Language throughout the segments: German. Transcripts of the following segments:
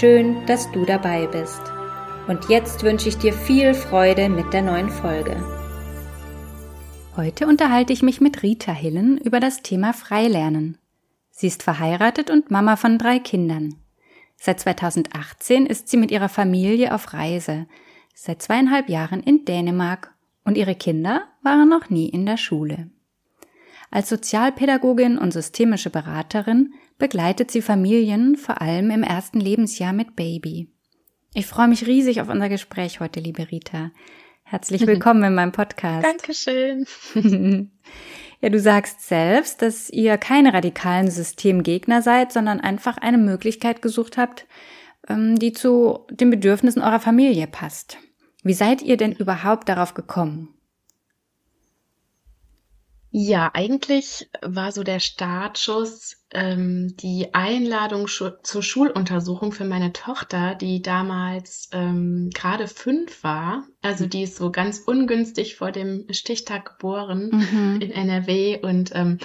Schön, dass du dabei bist. Und jetzt wünsche ich dir viel Freude mit der neuen Folge. Heute unterhalte ich mich mit Rita Hillen über das Thema Freilernen. Sie ist verheiratet und Mama von drei Kindern. Seit 2018 ist sie mit ihrer Familie auf Reise, seit zweieinhalb Jahren in Dänemark und ihre Kinder waren noch nie in der Schule. Als Sozialpädagogin und systemische Beraterin begleitet sie Familien vor allem im ersten Lebensjahr mit Baby. Ich freue mich riesig auf unser Gespräch heute, liebe Rita. Herzlich willkommen in meinem Podcast. Dankeschön. ja, du sagst selbst, dass ihr keine radikalen Systemgegner seid, sondern einfach eine Möglichkeit gesucht habt, ähm, die zu den Bedürfnissen eurer Familie passt. Wie seid ihr denn überhaupt darauf gekommen? Ja, eigentlich war so der Startschuss ähm, die Einladung schu zur Schuluntersuchung für meine Tochter, die damals ähm, gerade fünf war. Also die ist so ganz ungünstig vor dem Stichtag geboren mhm. in NRW und ähm,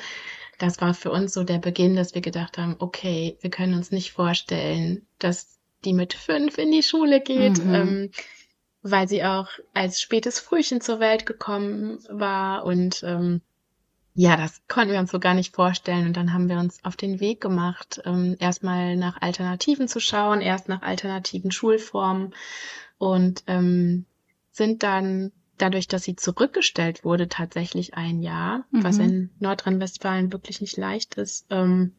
das war für uns so der Beginn, dass wir gedacht haben, okay, wir können uns nicht vorstellen, dass die mit fünf in die Schule geht. Mhm. Ähm, weil sie auch als spätes Frühchen zur Welt gekommen war und ähm, ja, das konnten wir uns so gar nicht vorstellen. Und dann haben wir uns auf den Weg gemacht, ähm, erstmal nach Alternativen zu schauen, erst nach alternativen Schulformen und ähm, sind dann dadurch, dass sie zurückgestellt wurde, tatsächlich ein Jahr, mhm. was in Nordrhein-Westfalen wirklich nicht leicht ist, ähm,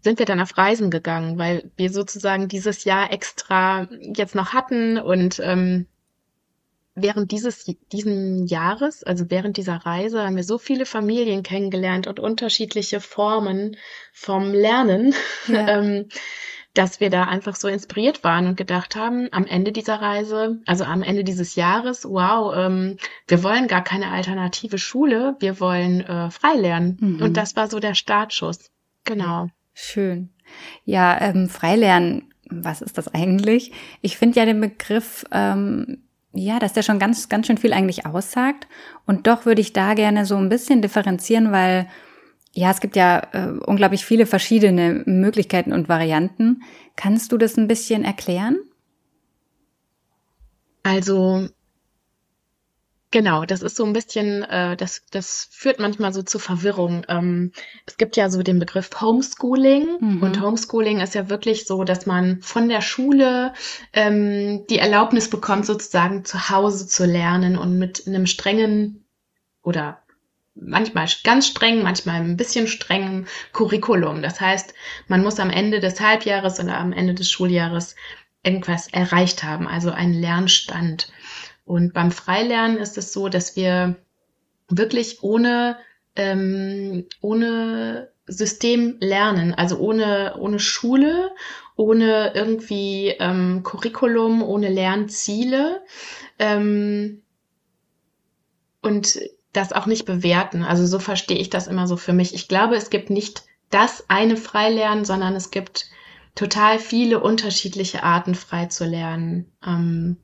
sind wir dann auf Reisen gegangen, weil wir sozusagen dieses Jahr extra jetzt noch hatten und ähm, während dieses diesen Jahres, also während dieser Reise, haben wir so viele Familien kennengelernt und unterschiedliche Formen vom Lernen, ja. ähm, dass wir da einfach so inspiriert waren und gedacht haben, am Ende dieser Reise, also am Ende dieses Jahres, wow, ähm, wir wollen gar keine alternative Schule, wir wollen äh, frei lernen. Mhm. Und das war so der Startschuss. Genau. Schön. Ja, ähm, Freilernen, was ist das eigentlich? Ich finde ja den Begriff ähm, ja, dass der schon ganz, ganz schön viel eigentlich aussagt. Und doch würde ich da gerne so ein bisschen differenzieren, weil ja, es gibt ja äh, unglaublich viele verschiedene Möglichkeiten und Varianten. Kannst du das ein bisschen erklären? Also Genau, das ist so ein bisschen, äh, das, das führt manchmal so zu Verwirrung. Ähm, es gibt ja so den Begriff Homeschooling mhm. und Homeschooling ist ja wirklich so, dass man von der Schule ähm, die Erlaubnis bekommt, sozusagen zu Hause zu lernen und mit einem strengen oder manchmal ganz streng, manchmal ein bisschen strengen Curriculum. Das heißt, man muss am Ende des Halbjahres oder am Ende des Schuljahres irgendwas erreicht haben, also einen Lernstand. Und beim Freilernen ist es so, dass wir wirklich ohne, ähm, ohne System lernen, also ohne, ohne Schule, ohne irgendwie ähm, Curriculum, ohne Lernziele ähm, und das auch nicht bewerten. Also so verstehe ich das immer so für mich. Ich glaube, es gibt nicht das eine Freilernen, sondern es gibt total viele unterschiedliche Arten frei zu lernen. Ähm,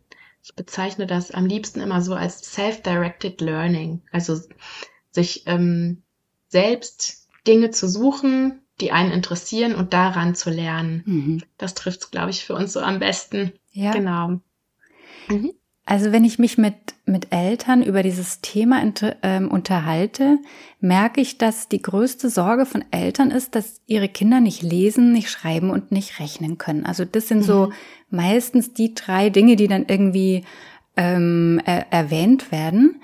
ich bezeichne das am liebsten immer so als self-directed learning, also sich ähm, selbst Dinge zu suchen, die einen interessieren und daran zu lernen. Mhm. Das trifft es, glaube ich, für uns so am besten. Ja. Genau. Mhm. Also wenn ich mich mit, mit Eltern über dieses Thema ähm, unterhalte, merke ich, dass die größte Sorge von Eltern ist, dass ihre Kinder nicht lesen, nicht schreiben und nicht rechnen können. Also das sind mhm. so meistens die drei Dinge, die dann irgendwie ähm, er, erwähnt werden.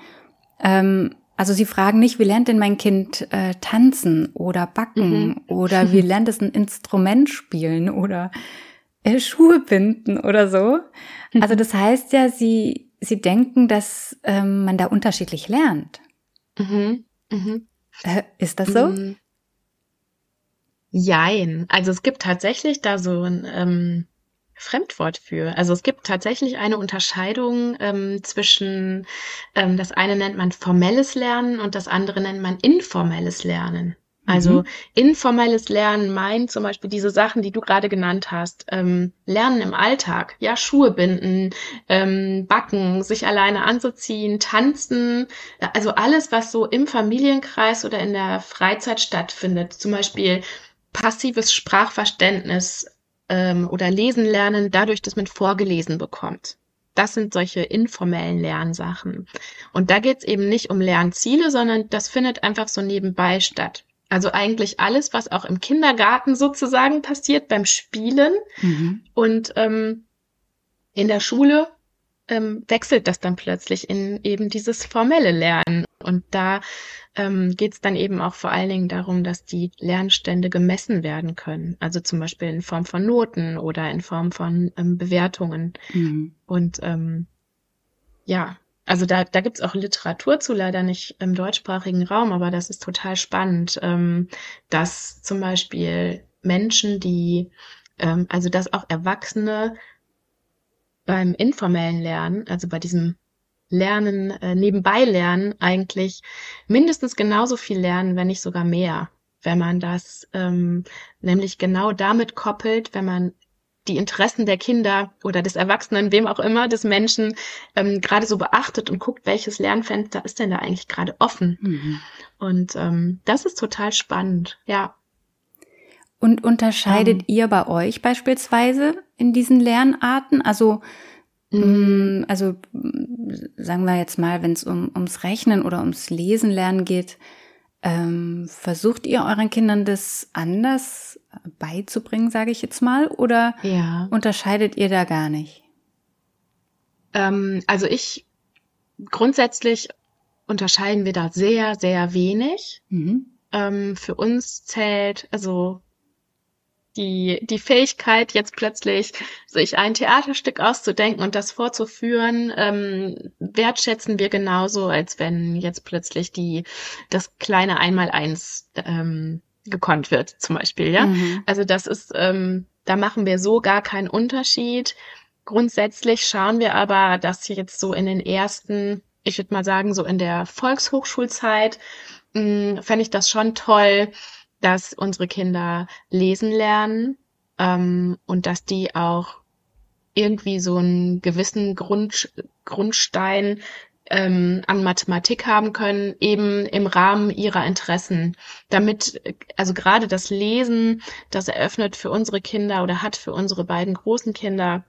Ähm, also sie fragen nicht, wie lernt denn mein Kind äh, tanzen oder backen mhm. oder wie lernt es ein Instrument spielen oder äh, Schuhe binden oder so. Mhm. Also das heißt ja, sie, sie denken, dass ähm, man da unterschiedlich lernt. Mhm. Mhm. Äh, ist das so? Mhm. Jein. Also es gibt tatsächlich da so ein, ähm, Fremdwort für. Also es gibt tatsächlich eine Unterscheidung ähm, zwischen, ähm, das eine nennt man formelles Lernen und das andere nennt man informelles Lernen. Also mhm. informelles Lernen meint zum Beispiel diese Sachen, die du gerade genannt hast. Ähm, Lernen im Alltag, ja, Schuhe binden, ähm, backen, sich alleine anzuziehen, tanzen. Also alles, was so im Familienkreis oder in der Freizeit stattfindet. Zum Beispiel passives Sprachverständnis ähm, oder Lesen lernen, dadurch, dass man vorgelesen bekommt. Das sind solche informellen Lernsachen. Und da geht es eben nicht um Lernziele, sondern das findet einfach so nebenbei statt. Also eigentlich alles, was auch im Kindergarten sozusagen passiert beim Spielen. Mhm. Und ähm, in der Schule ähm, wechselt das dann plötzlich in eben dieses formelle Lernen. Und da ähm, geht es dann eben auch vor allen Dingen darum, dass die Lernstände gemessen werden können. Also zum Beispiel in Form von Noten oder in Form von ähm, Bewertungen. Mhm. Und ähm, ja, also da, da gibt es auch Literatur zu, leider nicht im deutschsprachigen Raum, aber das ist total spannend, ähm, dass zum Beispiel Menschen, die, ähm, also dass auch Erwachsene beim informellen Lernen, also bei diesem Lernen, äh, nebenbei lernen, eigentlich mindestens genauso viel lernen, wenn nicht sogar mehr, wenn man das ähm, nämlich genau damit koppelt, wenn man die Interessen der Kinder oder des Erwachsenen, wem auch immer, des Menschen ähm, gerade so beachtet und guckt, welches Lernfenster ist denn da eigentlich gerade offen. Mhm. Und ähm, das ist total spannend, ja. Und unterscheidet um, ähm. ihr bei euch beispielsweise in diesen Lernarten? Also, mhm. also sagen wir jetzt mal, wenn es um, ums Rechnen oder ums Lesen lernen geht, ähm, versucht ihr euren Kindern das anders beizubringen, sage ich jetzt mal, oder ja. unterscheidet ihr da gar nicht? Ähm, also ich grundsätzlich unterscheiden wir da sehr, sehr wenig. Mhm. Ähm, für uns zählt, also die, die Fähigkeit, jetzt plötzlich sich ein Theaterstück auszudenken und das vorzuführen, ähm, wertschätzen wir genauso, als wenn jetzt plötzlich die, das kleine Einmaleins ähm, gekonnt wird, zum Beispiel, ja. Mhm. Also das ist, ähm, da machen wir so gar keinen Unterschied. Grundsätzlich schauen wir aber, dass jetzt so in den ersten, ich würde mal sagen, so in der Volkshochschulzeit, mh, fände ich das schon toll, dass unsere Kinder lesen lernen ähm, und dass die auch irgendwie so einen gewissen Grund, Grundstein ähm, an Mathematik haben können, eben im Rahmen ihrer Interessen. Damit, also gerade das Lesen, das eröffnet für unsere Kinder oder hat für unsere beiden großen Kinder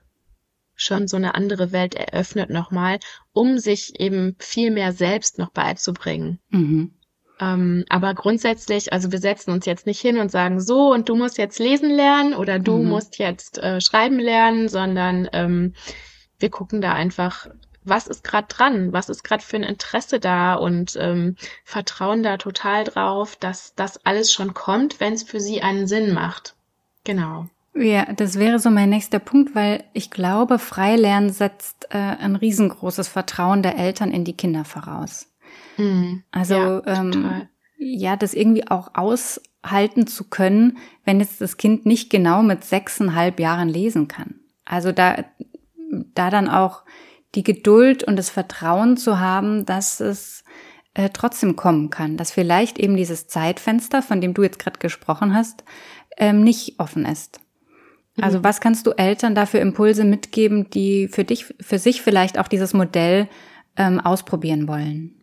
schon so eine andere Welt eröffnet nochmal, um sich eben viel mehr selbst noch beizubringen. Mhm. Ähm, aber grundsätzlich, also wir setzen uns jetzt nicht hin und sagen so und du musst jetzt lesen lernen oder du mhm. musst jetzt äh, schreiben lernen, sondern ähm, wir gucken da einfach, was ist gerade dran, was ist gerade für ein Interesse da und ähm, vertrauen da total drauf, dass das alles schon kommt, wenn es für sie einen Sinn macht. Genau. Ja, das wäre so mein nächster Punkt, weil ich glaube, Freilernen setzt äh, ein riesengroßes Vertrauen der Eltern in die Kinder voraus. Mhm. Also ja, ähm, ja, das irgendwie auch aushalten zu können, wenn jetzt das Kind nicht genau mit sechseinhalb Jahren lesen kann. Also da, da dann auch die Geduld und das Vertrauen zu haben, dass es äh, trotzdem kommen kann, dass vielleicht eben dieses Zeitfenster, von dem du jetzt gerade gesprochen hast, ähm, nicht offen ist. Also mhm. was kannst du Eltern dafür Impulse mitgeben, die für dich, für sich vielleicht auch dieses Modell ähm, ausprobieren wollen?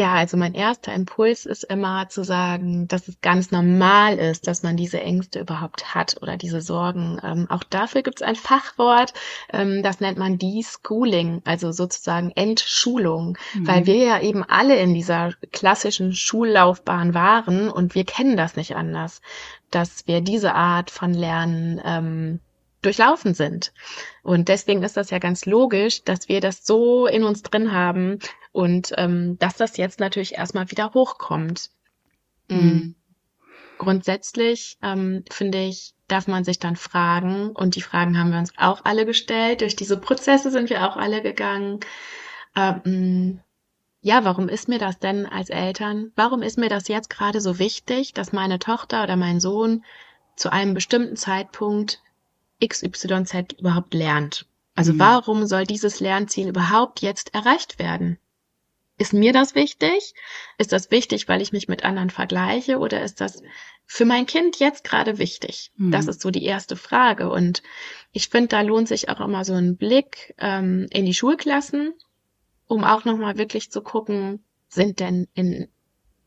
Ja, also mein erster Impuls ist immer zu sagen, dass es ganz normal ist, dass man diese Ängste überhaupt hat oder diese Sorgen. Ähm, auch dafür gibt es ein Fachwort, ähm, das nennt man Deschooling, also sozusagen Entschulung, mhm. weil wir ja eben alle in dieser klassischen Schullaufbahn waren und wir kennen das nicht anders, dass wir diese Art von Lernen ähm, durchlaufen sind. Und deswegen ist das ja ganz logisch, dass wir das so in uns drin haben und ähm, dass das jetzt natürlich erstmal wieder hochkommt. Mhm. mhm. Grundsätzlich ähm, finde ich, darf man sich dann fragen, und die Fragen haben wir uns auch alle gestellt, durch diese Prozesse sind wir auch alle gegangen. Ähm, ja, warum ist mir das denn als Eltern? Warum ist mir das jetzt gerade so wichtig, dass meine Tochter oder mein Sohn zu einem bestimmten Zeitpunkt XYZ überhaupt lernt. Also Mhm. warum soll dieses Lernziel überhaupt jetzt erreicht werden? Ist mir das wichtig? Ist das wichtig, weil ich mich mit anderen vergleiche oder ist das für mein Kind jetzt gerade wichtig? Mhm. Das ist so die erste Frage. Und ich finde, da lohnt sich auch immer so ein Blick ähm, in die Schulklassen, um auch nochmal wirklich zu gucken, sind denn in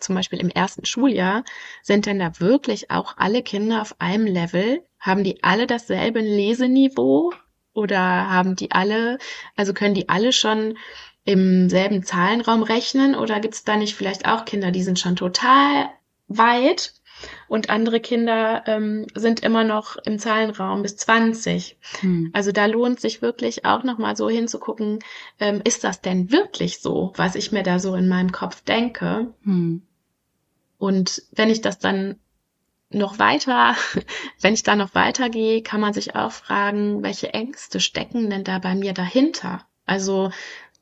zum Beispiel im ersten Schuljahr, sind denn da wirklich auch alle Kinder auf einem Level? Haben die alle dasselbe Leseniveau? Oder haben die alle, also können die alle schon im selben Zahlenraum rechnen? Oder gibt es da nicht vielleicht auch Kinder, die sind schon total weit und andere Kinder ähm, sind immer noch im Zahlenraum bis 20? Hm. Also da lohnt sich wirklich auch nochmal so hinzugucken, ähm, ist das denn wirklich so, was ich mir da so in meinem Kopf denke? Hm. Und wenn ich das dann noch weiter, wenn ich da noch weitergehe, kann man sich auch fragen, welche Ängste stecken denn da bei mir dahinter? Also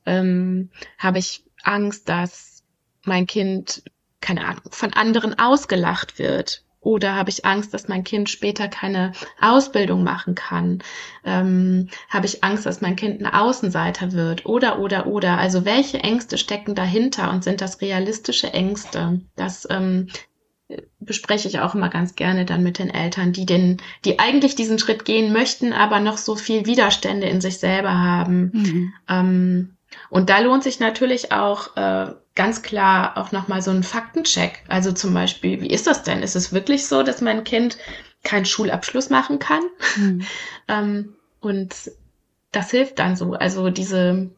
ähm, habe ich Angst, dass mein Kind, keine Ahnung, von anderen ausgelacht wird? Oder habe ich Angst, dass mein Kind später keine Ausbildung machen kann? Ähm, habe ich Angst, dass mein Kind ein Außenseiter wird? Oder, oder, oder. Also welche Ängste stecken dahinter und sind das realistische Ängste? Das ähm, bespreche ich auch immer ganz gerne dann mit den Eltern, die den, die eigentlich diesen Schritt gehen möchten, aber noch so viel Widerstände in sich selber haben. Mhm. Ähm, und da lohnt sich natürlich auch äh, ganz klar auch nochmal so ein Faktencheck. Also zum Beispiel, wie ist das denn? Ist es wirklich so, dass mein Kind keinen Schulabschluss machen kann? Hm. Ähm, und das hilft dann so. Also diese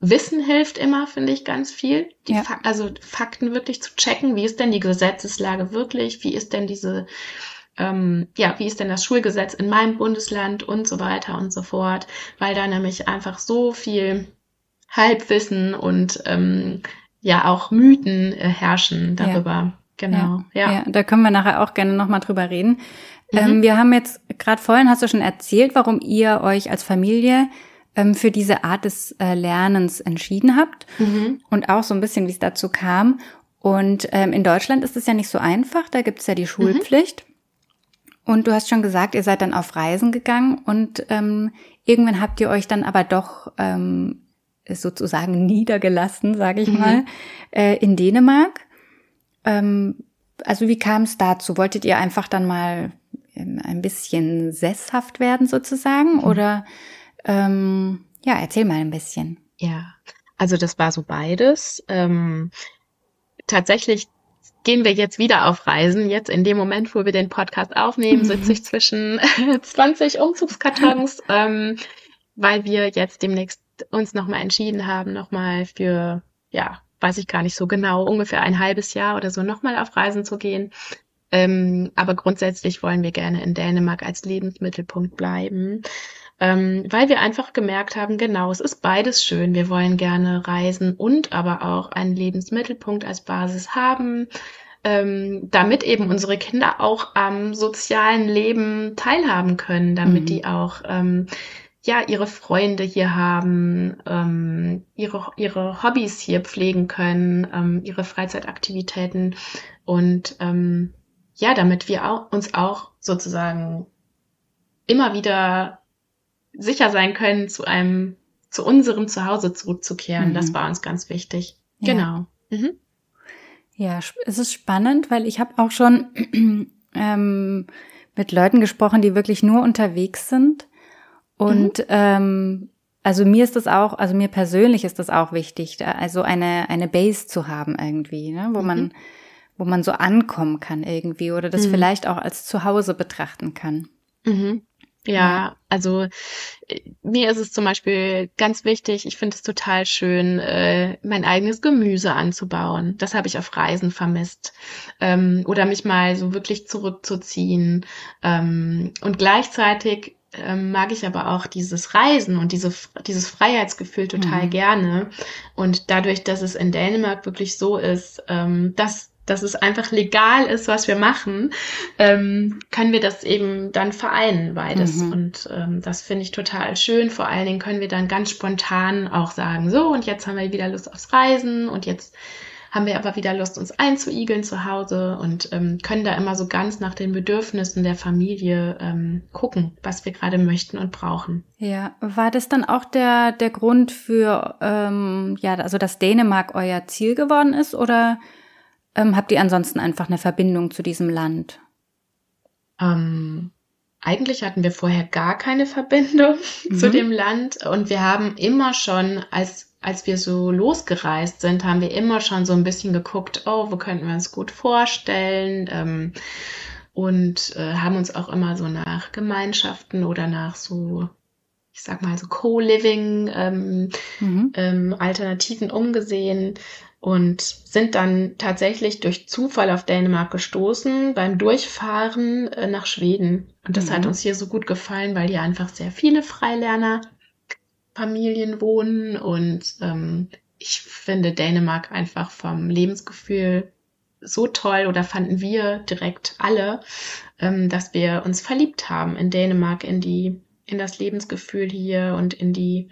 Wissen hilft immer, finde ich, ganz viel. Die Ja. Fak also Fakten wirklich zu checken. Wie ist denn die Gesetzeslage wirklich? Wie ist denn diese, ähm, ja, wie ist denn das Schulgesetz in meinem Bundesland und so weiter und so fort? Weil da nämlich einfach so viel Halbwissen und ähm, ja auch Mythen äh, herrschen darüber. Genau. Ja, Ja. ja, da können wir nachher auch gerne nochmal drüber reden. Mhm. Ähm, wir haben jetzt, gerade vorhin hast du schon erzählt, warum ihr euch als Familie ähm, für diese Art des äh, Lernens entschieden habt Mhm. und auch so ein bisschen, wie es dazu kam. Und ähm, in Deutschland ist es ja nicht so einfach, da gibt es ja die Schulpflicht. Und du hast schon gesagt, ihr seid dann auf Reisen gegangen und ähm, irgendwann habt ihr euch dann aber doch ähm, sozusagen niedergelassen, sage ich Mhm. mal, äh, in Dänemark. Ähm, also wie kam es dazu? Wolltet ihr einfach dann mal ähm, ein bisschen sesshaft werden sozusagen? Oder ähm, ja, erzähl mal ein bisschen. Ja, also das war so beides. Ähm, tatsächlich gehen wir jetzt wieder auf Reisen. Jetzt in dem Moment, wo wir den Podcast aufnehmen, sitze ich zwischen 20 Umzugskartons, ähm, weil wir jetzt demnächst uns nochmal entschieden haben, nochmal für, ja, weiß ich gar nicht so genau, ungefähr ein halbes Jahr oder so nochmal auf Reisen zu gehen. Ähm, aber grundsätzlich wollen wir gerne in Dänemark als Lebensmittelpunkt bleiben ähm, weil wir einfach gemerkt haben, genau, es ist beides schön. Wir wollen gerne reisen und aber auch einen Lebensmittelpunkt als Basis haben, ähm, damit eben unsere Kinder auch am sozialen Leben teilhaben können, damit Mhm. die auch ähm, ja ihre Freunde hier haben, ähm, ihre ihre Hobbys hier pflegen können, ähm, ihre Freizeitaktivitäten und ähm, ja, damit wir auch, uns auch sozusagen immer wieder sicher sein können, zu einem, zu unserem Zuhause zurückzukehren. Mhm. Das war uns ganz wichtig. Ja. Genau. Mhm. Ja, es ist spannend, weil ich habe auch schon ähm, mit Leuten gesprochen, die wirklich nur unterwegs sind. Und ähm, also mir ist das auch, also mir persönlich ist das auch wichtig, da also eine eine Base zu haben irgendwie, ne, wo man Mhm. wo man so ankommen kann irgendwie oder das Mhm. vielleicht auch als Zuhause betrachten kann. Mhm. Ja, Ja. also äh, mir ist es zum Beispiel ganz wichtig, ich finde es total schön, äh, mein eigenes Gemüse anzubauen. Das habe ich auf Reisen vermisst. Ähm, oder mich mal so wirklich zurückzuziehen. Ähm, und gleichzeitig ähm, mag ich aber auch dieses Reisen und diese, dieses Freiheitsgefühl total Mhm. gerne. Und dadurch, dass es in Dänemark wirklich so ist, ähm, dass, dass es einfach legal ist, was wir machen, ähm, können wir das eben dann vereinen, beides. Mhm. Und ähm, das finde ich total schön. Vor allen Dingen können wir dann ganz spontan auch sagen, so, und jetzt haben wir wieder Lust aufs Reisen und jetzt haben wir aber wieder Lust, uns einzuigeln zu Hause und ähm, können da immer so ganz nach den Bedürfnissen der Familie ähm, gucken, was wir gerade möchten und brauchen. Ja, war das dann auch der, der Grund für, ähm, ja, also dass Dänemark euer Ziel geworden ist oder ähm, habt ihr ansonsten einfach eine Verbindung zu diesem Land? Ähm, eigentlich hatten wir vorher gar keine Verbindung mhm. zu dem Land und wir haben immer schon, als, als wir so losgereist sind, haben wir immer schon so ein bisschen geguckt, oh, wo könnten wir uns gut vorstellen ähm, und äh, haben uns auch immer so nach Gemeinschaften oder nach so ich sag mal so Co-Living ähm, mhm. ähm, Alternativen umgesehen und sind dann tatsächlich durch Zufall auf Dänemark gestoßen beim Durchfahren äh, nach Schweden. Und das mhm. hat uns hier so gut gefallen, weil hier einfach sehr viele Freilernerfamilien wohnen und ähm, ich finde Dänemark einfach vom Lebensgefühl so toll oder fanden wir direkt alle, ähm, dass wir uns verliebt haben in Dänemark, in die, in das Lebensgefühl hier und in die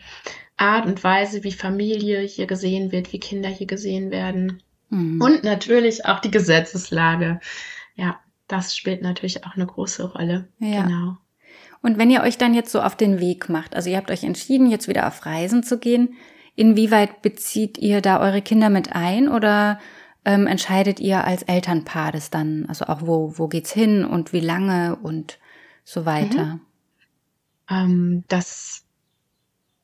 Art und Weise, wie Familie hier gesehen wird, wie Kinder hier gesehen werden. Mhm. Und natürlich auch die Gesetzeslage. Ja, das spielt natürlich auch eine große Rolle. Ja. Genau. Und wenn ihr euch dann jetzt so auf den Weg macht, also ihr habt euch entschieden, jetzt wieder auf Reisen zu gehen, inwieweit bezieht ihr da eure Kinder mit ein oder ähm, entscheidet ihr als Elternpaar das dann? Also auch wo, wo geht's hin und wie lange und so weiter? Mhm. Ähm, das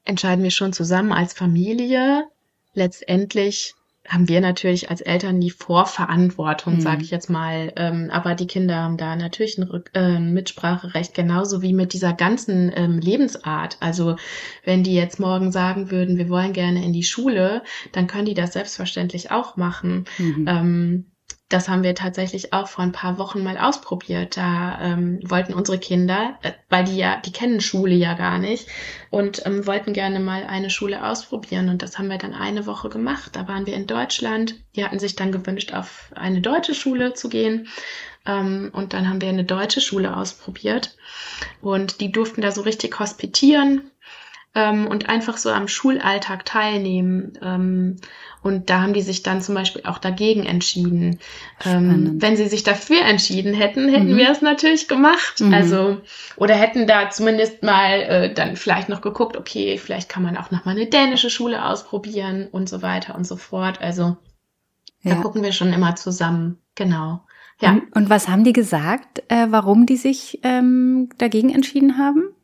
entscheiden wir schon zusammen als Familie. Letztendlich haben wir natürlich als Eltern die Vorverantwortung, mhm. sage ich jetzt mal. Ähm, aber die Kinder haben da natürlich ein Rück äh, Mitspracherecht, genauso wie mit dieser ganzen ähm, Lebensart. Also wenn die jetzt morgen sagen würden, wir wollen gerne in die Schule, dann können die das selbstverständlich auch machen. Mhm. Ähm, das haben wir tatsächlich auch vor ein paar Wochen mal ausprobiert. Da ähm, wollten unsere Kinder, äh, weil die ja, die kennen Schule ja gar nicht und ähm, wollten gerne mal eine Schule ausprobieren. Und das haben wir dann eine Woche gemacht. Da waren wir in Deutschland. Die hatten sich dann gewünscht, auf eine deutsche Schule zu gehen. Ähm, und dann haben wir eine deutsche Schule ausprobiert. Und die durften da so richtig hospitieren ähm, und einfach so am Schulalltag teilnehmen. Ähm, und da haben die sich dann zum Beispiel auch dagegen entschieden. Ähm, wenn sie sich dafür entschieden hätten, hätten mhm. wir es natürlich gemacht. Mhm. Also, oder hätten da zumindest mal äh, dann vielleicht noch geguckt, okay, vielleicht kann man auch noch mal eine dänische Schule ausprobieren und so weiter und so fort. Also, ja. da gucken wir schon immer zusammen. Genau. Ja. Und, und was haben die gesagt, äh, warum die sich ähm, dagegen entschieden haben?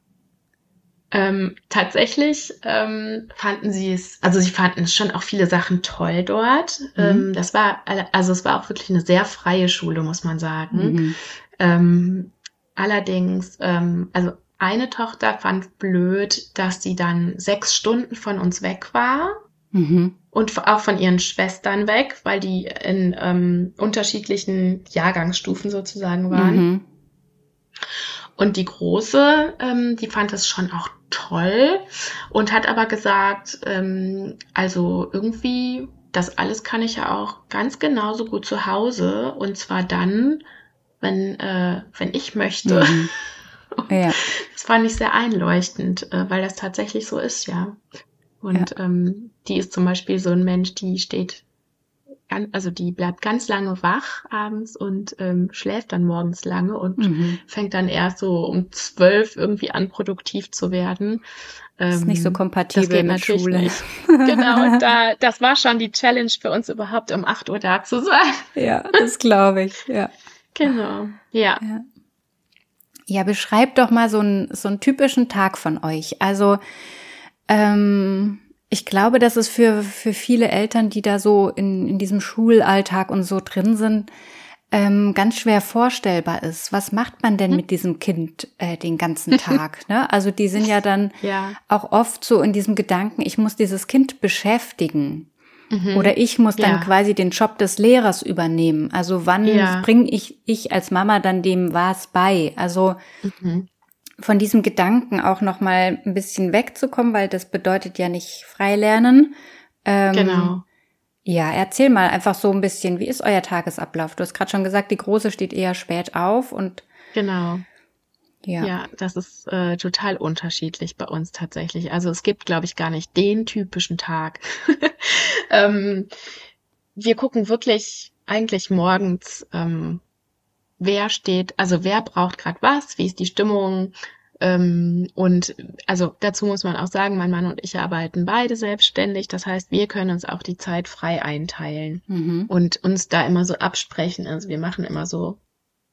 Ähm, tatsächlich ähm, fanden sie es, also sie fanden schon auch viele Sachen toll dort. Mhm. Ähm, das war, also es war auch wirklich eine sehr freie Schule, muss man sagen. Mhm. Ähm, allerdings, ähm, also eine Tochter fand blöd, dass sie dann sechs Stunden von uns weg war. Mhm. Und auch von ihren Schwestern weg, weil die in ähm, unterschiedlichen Jahrgangsstufen sozusagen waren. Mhm. Und die Große, ähm, die fand es schon auch toll und hat aber gesagt, ähm, also irgendwie, das alles kann ich ja auch ganz genauso gut zu Hause und zwar dann, wenn, äh, wenn ich möchte. Mhm. Ja. Das fand ich sehr einleuchtend, äh, weil das tatsächlich so ist, ja. Und ja. Ähm, die ist zum Beispiel so ein Mensch, die steht also die bleibt ganz lange wach abends und ähm, schläft dann morgens lange und mhm. fängt dann erst so um zwölf irgendwie an, produktiv zu werden. Ähm, ist nicht so ähm, kompatibel mit Schule. Nicht. genau, da, das war schon die Challenge für uns überhaupt, um acht Uhr da zu sein. Ja, das glaube ich, ja. Genau, ja. ja. Ja, beschreibt doch mal so einen, so einen typischen Tag von euch. Also, ähm, ich glaube, dass es für, für viele Eltern, die da so in, in diesem Schulalltag und so drin sind, ähm, ganz schwer vorstellbar ist. Was macht man denn hm? mit diesem Kind äh, den ganzen Tag? ne? Also die sind ja dann ja. auch oft so in diesem Gedanken, ich muss dieses Kind beschäftigen. Mhm. Oder ich muss dann ja. quasi den Job des Lehrers übernehmen. Also wann ja. bringe ich, ich als Mama dann dem was bei? Also mhm von diesem Gedanken auch noch mal ein bisschen wegzukommen, weil das bedeutet ja nicht freilernen. Ähm, genau. Ja, erzähl mal einfach so ein bisschen, wie ist euer Tagesablauf? Du hast gerade schon gesagt, die Große steht eher spät auf und genau. Ja. ja, das ist äh, total unterschiedlich bei uns tatsächlich. Also es gibt, glaube ich, gar nicht den typischen Tag. ähm, wir gucken wirklich eigentlich morgens, ähm, wer steht, also wer braucht gerade was, wie ist die Stimmung, ähm, und also dazu muss man auch sagen, mein Mann und ich arbeiten beide selbstständig. Das heißt, wir können uns auch die Zeit frei einteilen mhm. und uns da immer so absprechen. Also wir machen immer so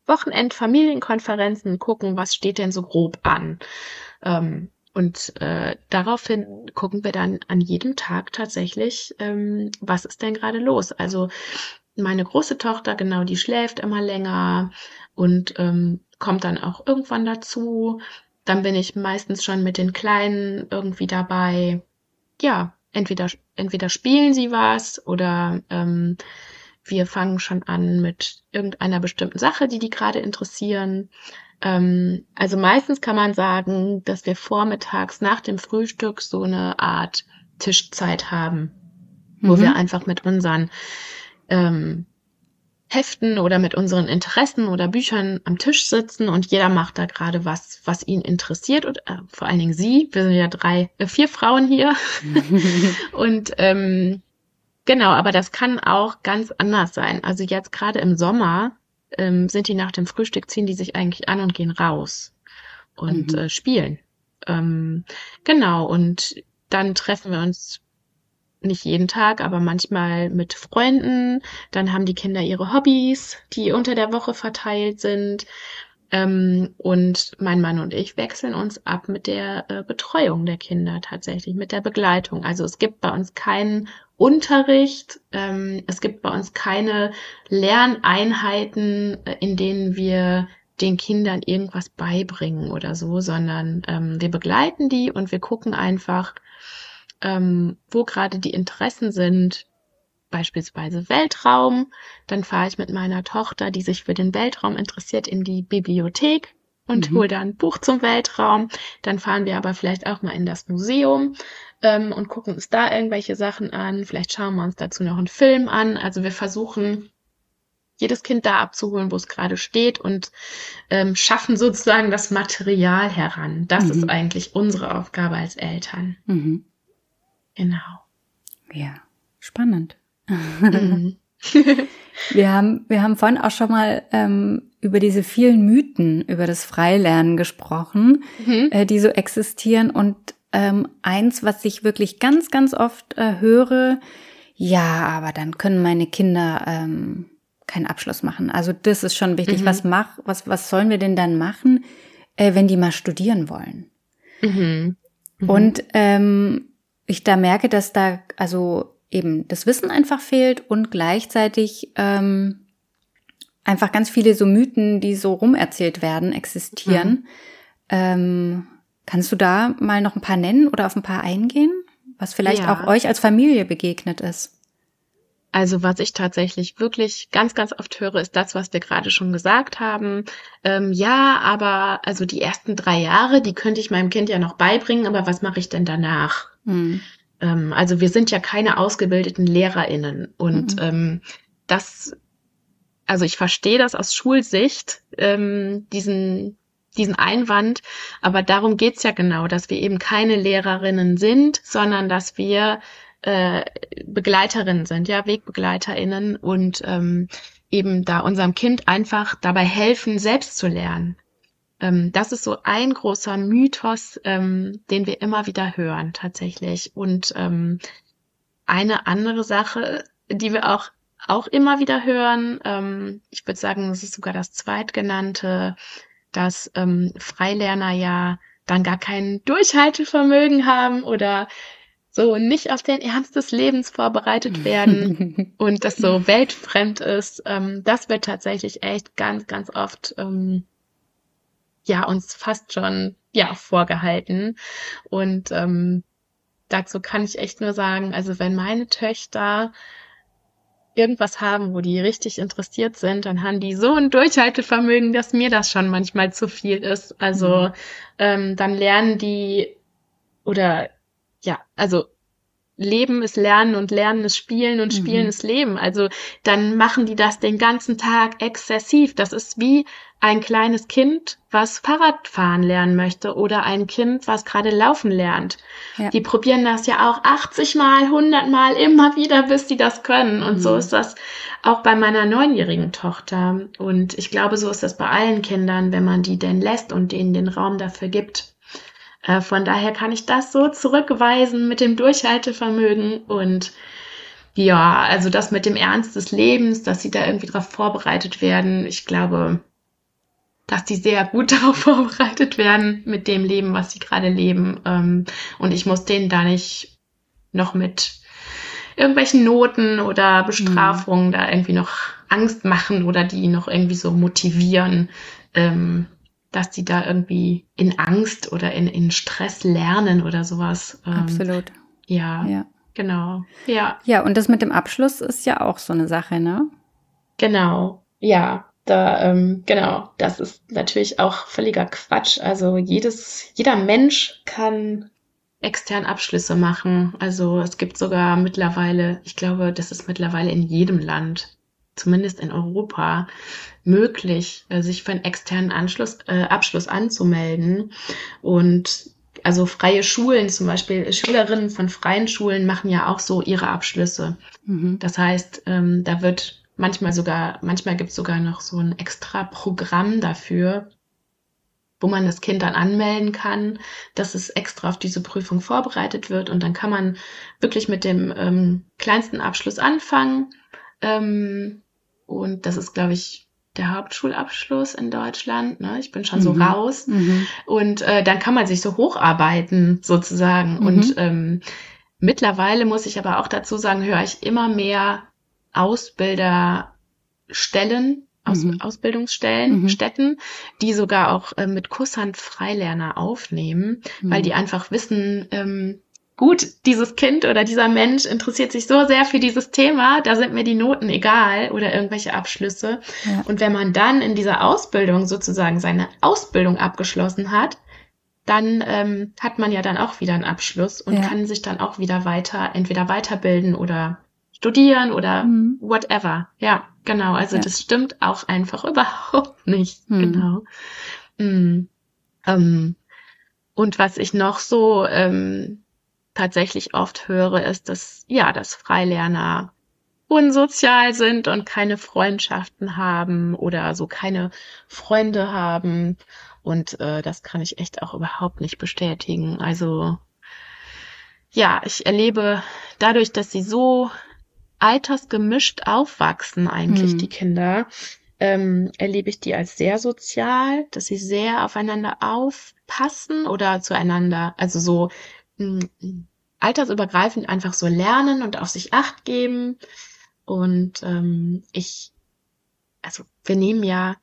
Wochenend-Familienkonferenzen, gucken, was steht denn so grob an. Ähm, und äh, daraufhin gucken wir dann an jedem Tag tatsächlich, ähm, was ist denn gerade los. Also meine große Tochter, genau, die schläft immer länger und ähm, kommt dann auch irgendwann dazu. Dann bin ich meistens schon mit den Kleinen irgendwie dabei. Ja, entweder, entweder spielen sie was oder ähm, wir fangen schon an mit irgendeiner bestimmten Sache, die die gerade interessieren. Ähm, also meistens kann man sagen, dass wir vormittags nach dem Frühstück so eine Art Tischzeit haben, wo mhm. wir einfach mit unseren ähm, Heften oder mit unseren Interessen oder Büchern am Tisch sitzen und jeder macht da gerade was, was ihn interessiert und äh, vor allen Dingen sie. Wir sind ja drei, äh, vier Frauen hier und ähm, genau, aber das kann auch ganz anders sein. Also jetzt gerade im Sommer ähm, sind die nach dem Frühstück ziehen die sich eigentlich an und gehen raus und mhm. äh, spielen. Ähm, genau und dann treffen wir uns nicht jeden Tag, aber manchmal mit Freunden. Dann haben die Kinder ihre Hobbys, die unter der Woche verteilt sind. Ähm, und mein Mann und ich wechseln uns ab mit der äh, Betreuung der Kinder tatsächlich, mit der Begleitung. Also es gibt bei uns keinen Unterricht, ähm, es gibt bei uns keine Lerneinheiten, äh, in denen wir den Kindern irgendwas beibringen oder so, sondern ähm, wir begleiten die und wir gucken einfach, ähm, wo gerade die Interessen sind, beispielsweise Weltraum. Dann fahre ich mit meiner Tochter, die sich für den Weltraum interessiert, in die Bibliothek und mhm. hole da ein Buch zum Weltraum. Dann fahren wir aber vielleicht auch mal in das Museum ähm, und gucken uns da irgendwelche Sachen an. Vielleicht schauen wir uns dazu noch einen Film an. Also wir versuchen jedes Kind da abzuholen, wo es gerade steht und ähm, schaffen sozusagen das Material heran. Das mhm. ist eigentlich unsere Aufgabe als Eltern. Mhm. Genau. Ja, spannend. Mhm. wir haben, wir haben vorhin auch schon mal ähm, über diese vielen Mythen über das Freilernen gesprochen, mhm. äh, die so existieren. Und ähm, eins, was ich wirklich ganz, ganz oft äh, höre, ja, aber dann können meine Kinder ähm, keinen Abschluss machen. Also das ist schon wichtig. Mhm. Was mach, was, was sollen wir denn dann machen, äh, wenn die mal studieren wollen? Mhm. mhm. Und ähm, ich da merke, dass da also eben das Wissen einfach fehlt und gleichzeitig ähm, einfach ganz viele so Mythen, die so rumerzählt werden, existieren. Mhm. Ähm, kannst du da mal noch ein paar nennen oder auf ein paar eingehen, was vielleicht ja. auch euch als Familie begegnet ist? Also was ich tatsächlich wirklich ganz, ganz oft höre, ist das, was wir gerade schon gesagt haben. Ähm, ja, aber also die ersten drei Jahre, die könnte ich meinem Kind ja noch beibringen, aber was mache ich denn danach? Mhm. Ähm, also wir sind ja keine ausgebildeten LehrerInnen und mhm. ähm, das, also ich verstehe das aus Schulsicht, ähm, diesen diesen Einwand, aber darum geht's ja genau, dass wir eben keine Lehrerinnen sind, sondern dass wir äh, Begleiterinnen sind, ja, WegbegleiterInnen und ähm, eben da unserem Kind einfach dabei helfen, selbst zu lernen. Ähm, das ist so ein großer Mythos, ähm, den wir immer wieder hören tatsächlich. Und ähm, eine andere Sache, die wir auch auch immer wieder hören, ähm, ich würde sagen, es ist sogar das zweitgenannte, dass ähm, Freilerner ja dann gar kein Durchhaltevermögen haben oder so nicht auf den Ernst des Lebens vorbereitet werden und das so weltfremd ist, ähm, das wird tatsächlich echt ganz, ganz oft ähm, ja uns fast schon ja vorgehalten. Und ähm, dazu kann ich echt nur sagen, also wenn meine Töchter irgendwas haben, wo die richtig interessiert sind, dann haben die so ein Durchhaltevermögen, dass mir das schon manchmal zu viel ist. Also mhm. ähm, dann lernen die oder ja, also Leben ist Lernen und Lernen ist Spielen und Spielen mhm. ist Leben. Also dann machen die das den ganzen Tag exzessiv. Das ist wie ein kleines Kind, was Fahrradfahren lernen möchte oder ein Kind, was gerade laufen lernt. Ja. Die probieren das ja auch 80 Mal, 100 Mal, immer wieder, bis sie das können. Und mhm. so ist das auch bei meiner neunjährigen Tochter. Und ich glaube, so ist das bei allen Kindern, wenn man die denn lässt und denen den Raum dafür gibt. Äh, von daher kann ich das so zurückweisen mit dem Durchhaltevermögen und ja, also das mit dem Ernst des Lebens, dass sie da irgendwie darauf vorbereitet werden. Ich glaube, dass die sehr gut darauf vorbereitet werden mit dem Leben, was sie gerade leben. Ähm, und ich muss denen da nicht noch mit irgendwelchen Noten oder Bestrafungen mhm. da irgendwie noch Angst machen oder die noch irgendwie so motivieren, ähm, dass die da irgendwie in Angst oder in, in Stress lernen oder sowas. Ähm, Absolut. Ja, ja, genau. Ja. Ja, und das mit dem Abschluss ist ja auch so eine Sache, ne? Genau, ja. Da, ähm, genau, das ist natürlich auch völliger Quatsch. Also jedes, jeder Mensch kann extern Abschlüsse machen. Also es gibt sogar mittlerweile, ich glaube, das ist mittlerweile in jedem Land, zumindest in Europa, möglich, äh, sich für einen externen Anschluss, äh, Abschluss anzumelden. Und also freie Schulen, zum Beispiel Schülerinnen von freien Schulen machen ja auch so ihre Abschlüsse. Mhm. Das heißt, ähm, da wird manchmal sogar, manchmal gibt es sogar noch so ein extra Programm dafür, wo man das Kind dann anmelden kann, dass es extra auf diese Prüfung vorbereitet wird und dann kann man wirklich mit dem ähm, kleinsten Abschluss anfangen. Ähm, und das ist, glaube ich, der Hauptschulabschluss in Deutschland. Ne? Ich bin schon mhm. so raus. Mhm. Und äh, dann kann man sich so hocharbeiten, sozusagen. Mhm. Und ähm, mittlerweile muss ich aber auch dazu sagen, höre ich immer mehr Ausbilderstellen, Aus mhm. Ausbildungsstellen, mhm. Städten, die sogar auch äh, mit Kusshand Freilerner aufnehmen, mhm. weil die einfach wissen, ähm, gut, dieses Kind oder dieser Mensch interessiert sich so sehr für dieses Thema, da sind mir die Noten egal oder irgendwelche Abschlüsse. Ja. Und wenn man dann in dieser Ausbildung sozusagen seine Ausbildung abgeschlossen hat, dann ähm, hat man ja dann auch wieder einen Abschluss und ja. kann sich dann auch wieder weiter, entweder weiterbilden oder studieren oder mhm. whatever. Ja, genau. Also ja. das stimmt auch einfach überhaupt nicht. Mhm. Genau. Mhm. Ähm, und was ich noch so ähm, tatsächlich oft höre, ist, dass, ja, dass Freilerner unsozial sind und keine Freundschaften haben oder so keine Freunde haben. Und äh, das kann ich echt auch überhaupt nicht bestätigen. Also ja, ich erlebe dadurch, dass sie so altersgemischt aufwachsen, eigentlich mhm. die Kinder, ähm, erlebe ich die als sehr sozial, dass sie sehr aufeinander aufpassen oder zueinander, also so altersübergreifend einfach so lernen und auf sich acht geben. Und ähm, ich, also wir nehmen ja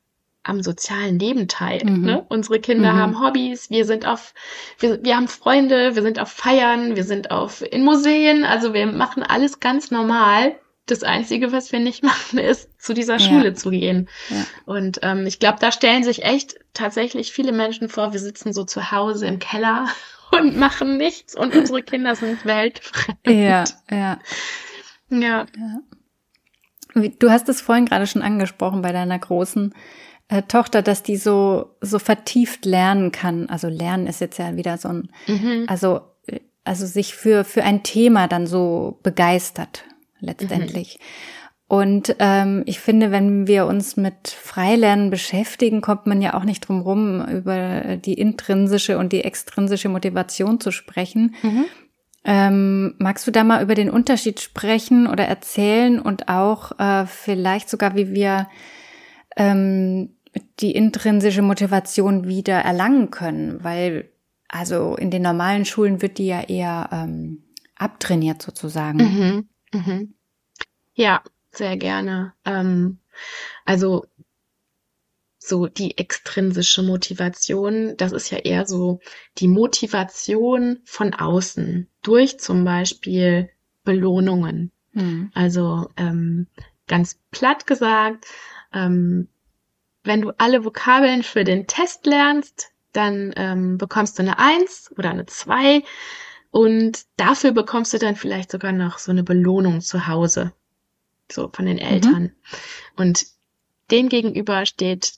am sozialen Leben teil. Mhm. Ne? Unsere Kinder mhm. haben Hobbys, wir sind auf, wir, wir haben Freunde, wir sind auf Feiern, wir sind auf in Museen, also wir machen alles ganz normal. Das Einzige, was wir nicht machen, ist, zu dieser Schule ja. zu gehen. Ja. Und ähm, ich glaube, da stellen sich echt tatsächlich viele Menschen vor, wir sitzen so zu Hause im Keller und machen nichts und unsere Kinder sind weltfremd. Ja, ja. Ja. ja. Du hast es vorhin gerade schon angesprochen bei deiner großen äh, Tochter, dass die so, so vertieft lernen kann. Also lernen ist jetzt ja wieder so ein, mhm. also, äh, also sich für, für ein Thema dann so begeistert letztendlich. Mhm. Und ähm, ich finde, wenn wir uns mit Freilernen beschäftigen, kommt man ja auch nicht drum rum, über die intrinsische und die extrinsische Motivation zu sprechen. Mhm. Ähm, magst du da mal über den Unterschied sprechen oder erzählen und auch äh, vielleicht sogar, wie wir ähm, die intrinsische Motivation wieder erlangen können? Weil also in den normalen Schulen wird die ja eher ähm, abtrainiert sozusagen. Mhm. Mhm. Ja, sehr gerne. Ähm, also so die extrinsische Motivation, das ist ja eher so die Motivation von außen durch zum Beispiel Belohnungen. Mhm. Also ähm, ganz platt gesagt, ähm, wenn du alle Vokabeln für den Test lernst, dann ähm, bekommst du eine Eins oder eine Zwei Und dafür bekommst du dann vielleicht sogar noch so eine Belohnung zu Hause. So von den Eltern. Mhm. Und dem gegenüber steht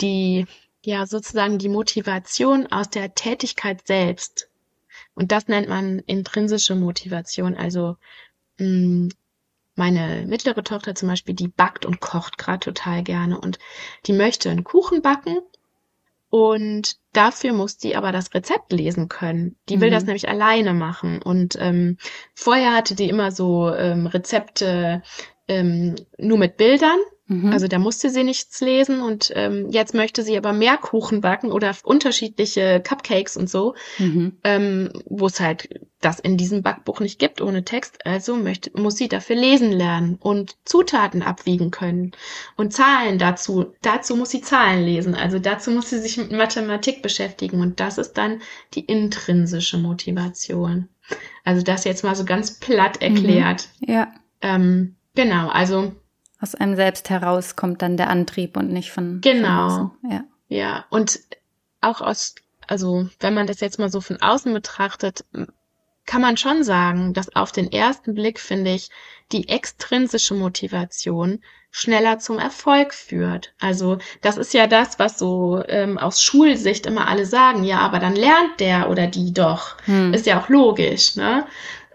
die, ja, sozusagen die Motivation aus der Tätigkeit selbst. Und das nennt man intrinsische Motivation. Also mh, mm, meine mittlere Tochter zum Beispiel, die backt und kocht gerade total gerne und die möchte einen Kuchen backen und dafür muss die aber das Rezept lesen können. Die will mhm. das nämlich alleine machen. Und ähm, vorher hatte die immer so ähm, Rezepte ähm, nur mit Bildern. Mhm. Also da musste sie nichts lesen und ähm, jetzt möchte sie aber mehr Kuchen backen oder unterschiedliche Cupcakes und so, mhm. ähm, wo es halt das in diesem Backbuch nicht gibt ohne Text. Also möchte, muss sie dafür lesen lernen und Zutaten abwiegen können und Zahlen dazu. Dazu muss sie Zahlen lesen. Also dazu muss sie sich mit Mathematik beschäftigen und das ist dann die intrinsische Motivation. Also das jetzt mal so ganz platt erklärt. Mhm. Ja. Ähm, genau, also aus einem selbst heraus kommt dann der Antrieb und nicht von. Genau. Von ja. ja, und auch aus, also wenn man das jetzt mal so von außen betrachtet, kann man schon sagen, dass auf den ersten Blick, finde ich, die extrinsische Motivation schneller zum Erfolg führt. Also das ist ja das, was so ähm, aus Schulsicht immer alle sagen, ja, aber dann lernt der oder die doch. Hm. Ist ja auch logisch. Ne?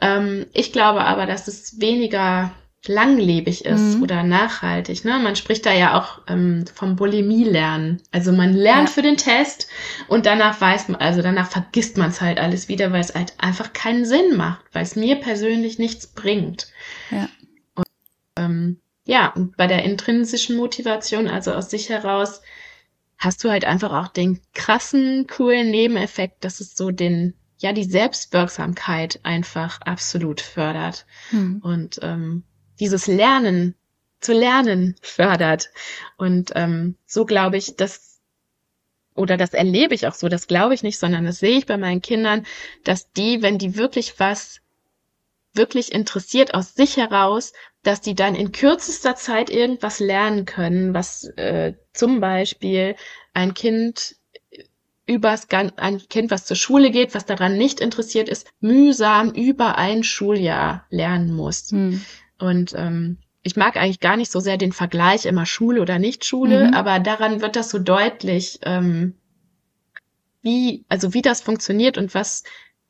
Ähm, ich glaube aber, dass es weniger langlebig ist mhm. oder nachhaltig. Ne? Man spricht da ja auch ähm, vom Bulimie-Lernen. Also man lernt ja. für den Test und danach weiß man, also danach vergisst man es halt alles wieder, weil es halt einfach keinen Sinn macht, weil es mir persönlich nichts bringt. Ja. Und, ähm, ja, und bei der intrinsischen Motivation, also aus sich heraus, hast du halt einfach auch den krassen, coolen Nebeneffekt, dass es so den ja die Selbstwirksamkeit einfach absolut fördert. Hm. Und ähm, dieses Lernen zu lernen fördert. Und ähm, so glaube ich, dass, oder das erlebe ich auch so, das glaube ich nicht, sondern das sehe ich bei meinen Kindern, dass die, wenn die wirklich was wirklich interessiert aus sich heraus, dass die dann in kürzester Zeit irgendwas lernen können, was äh, zum Beispiel ein Kind übers ein Kind, was zur Schule geht, was daran nicht interessiert ist, mühsam über ein Schuljahr lernen muss. Hm. Und ähm, ich mag eigentlich gar nicht so sehr den Vergleich immer Schule oder nicht Schule, mhm. aber daran wird das so deutlich, ähm, wie, also wie das funktioniert und was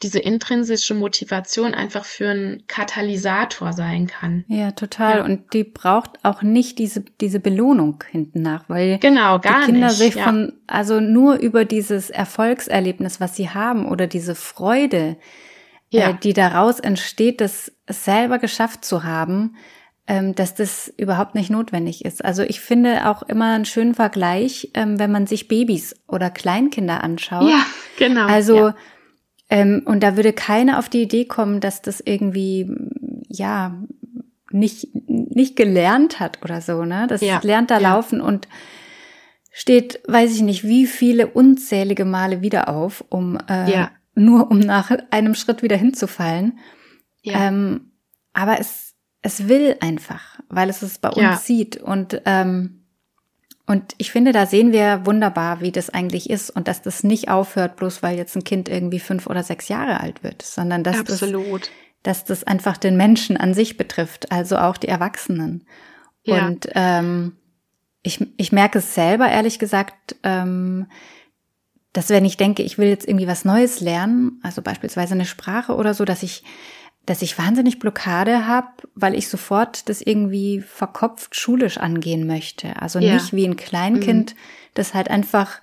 diese intrinsische Motivation einfach für einen Katalysator sein kann. Ja, total. Ja. Und die braucht auch nicht diese, diese Belohnung hinten nach, weil genau, die Kinder nicht, sich ja. von, also nur über dieses Erfolgserlebnis, was sie haben oder diese Freude, ja. äh, die daraus entsteht, das selber geschafft zu haben, ähm, dass das überhaupt nicht notwendig ist. Also ich finde auch immer einen schönen Vergleich, ähm, wenn man sich Babys oder Kleinkinder anschaut. Ja, genau. Also ja. Ähm, und da würde keiner auf die Idee kommen, dass das irgendwie ja nicht nicht gelernt hat oder so, ne? Das ja. lernt da ja. laufen und steht, weiß ich nicht, wie viele unzählige Male wieder auf, um äh, ja nur um nach einem Schritt wieder hinzufallen. Ja. Ähm, aber es, es will einfach, weil es es bei uns ja. sieht. Und, ähm, und ich finde, da sehen wir wunderbar, wie das eigentlich ist und dass das nicht aufhört, bloß weil jetzt ein Kind irgendwie fünf oder sechs Jahre alt wird, sondern dass, Absolut. Das, dass das einfach den Menschen an sich betrifft, also auch die Erwachsenen. Ja. Und ähm, ich, ich merke es selber, ehrlich gesagt, ähm, dass wenn ich denke, ich will jetzt irgendwie was Neues lernen, also beispielsweise eine Sprache oder so, dass ich dass ich wahnsinnig Blockade habe, weil ich sofort das irgendwie verkopft schulisch angehen möchte. Also ja. nicht wie ein Kleinkind, mhm. das halt einfach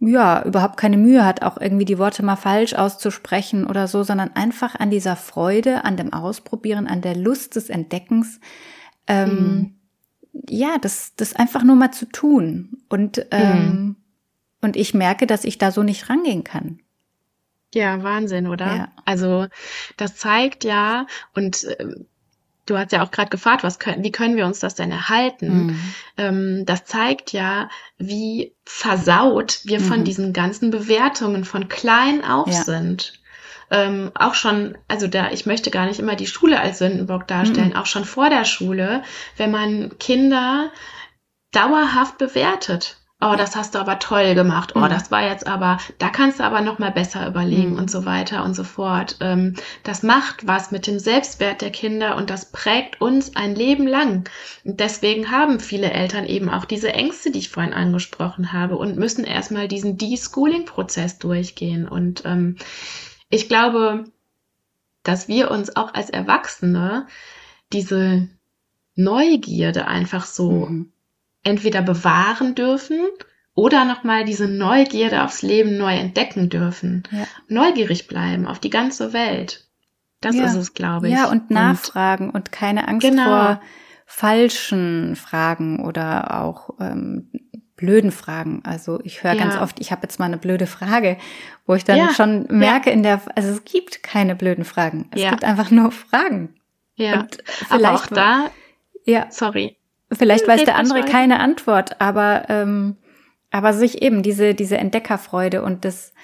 ja, überhaupt keine Mühe hat, auch irgendwie die Worte mal falsch auszusprechen oder so, sondern einfach an dieser Freude, an dem Ausprobieren, an der Lust des Entdeckens, ähm, mhm. ja, das, das einfach nur mal zu tun. Und ähm, mhm. Und ich merke, dass ich da so nicht rangehen kann. Ja, Wahnsinn, oder? Ja. Also das zeigt ja, und äh, du hast ja auch gerade gefragt, was können, wie können wir uns das denn erhalten? Mhm. Ähm, das zeigt ja, wie versaut wir mhm. von diesen ganzen Bewertungen von klein auf ja. sind. Ähm, auch schon, also da, ich möchte gar nicht immer die Schule als Sündenbock darstellen, mhm. auch schon vor der Schule, wenn man Kinder dauerhaft bewertet oh, das hast du aber toll gemacht, oh, mhm. das war jetzt aber, da kannst du aber noch mal besser überlegen mhm. und so weiter und so fort. Ähm, das macht was mit dem Selbstwert der Kinder und das prägt uns ein Leben lang. Und deswegen haben viele Eltern eben auch diese Ängste, die ich vorhin angesprochen habe und müssen erstmal diesen De-Schooling-Prozess durchgehen. Und ähm, ich glaube, dass wir uns auch als Erwachsene diese Neugierde einfach so mhm entweder bewahren dürfen oder nochmal diese Neugierde aufs Leben neu entdecken dürfen. Ja. Neugierig bleiben auf die ganze Welt. Das ja. ist es, glaube ich. Ja, und nachfragen und, und keine Angst genau. vor falschen Fragen oder auch ähm, blöden Fragen. Also ich höre ja. ganz oft, ich habe jetzt mal eine blöde Frage, wo ich dann schon merke in der, also es gibt keine blöden Fragen. Es gibt einfach nur Fragen. Ja, aber auch da, ja, sorry, Vielleicht weiß der andere keine Antwort, aber, ähm, aber sich eben diese, diese Entdeckerfreude und das,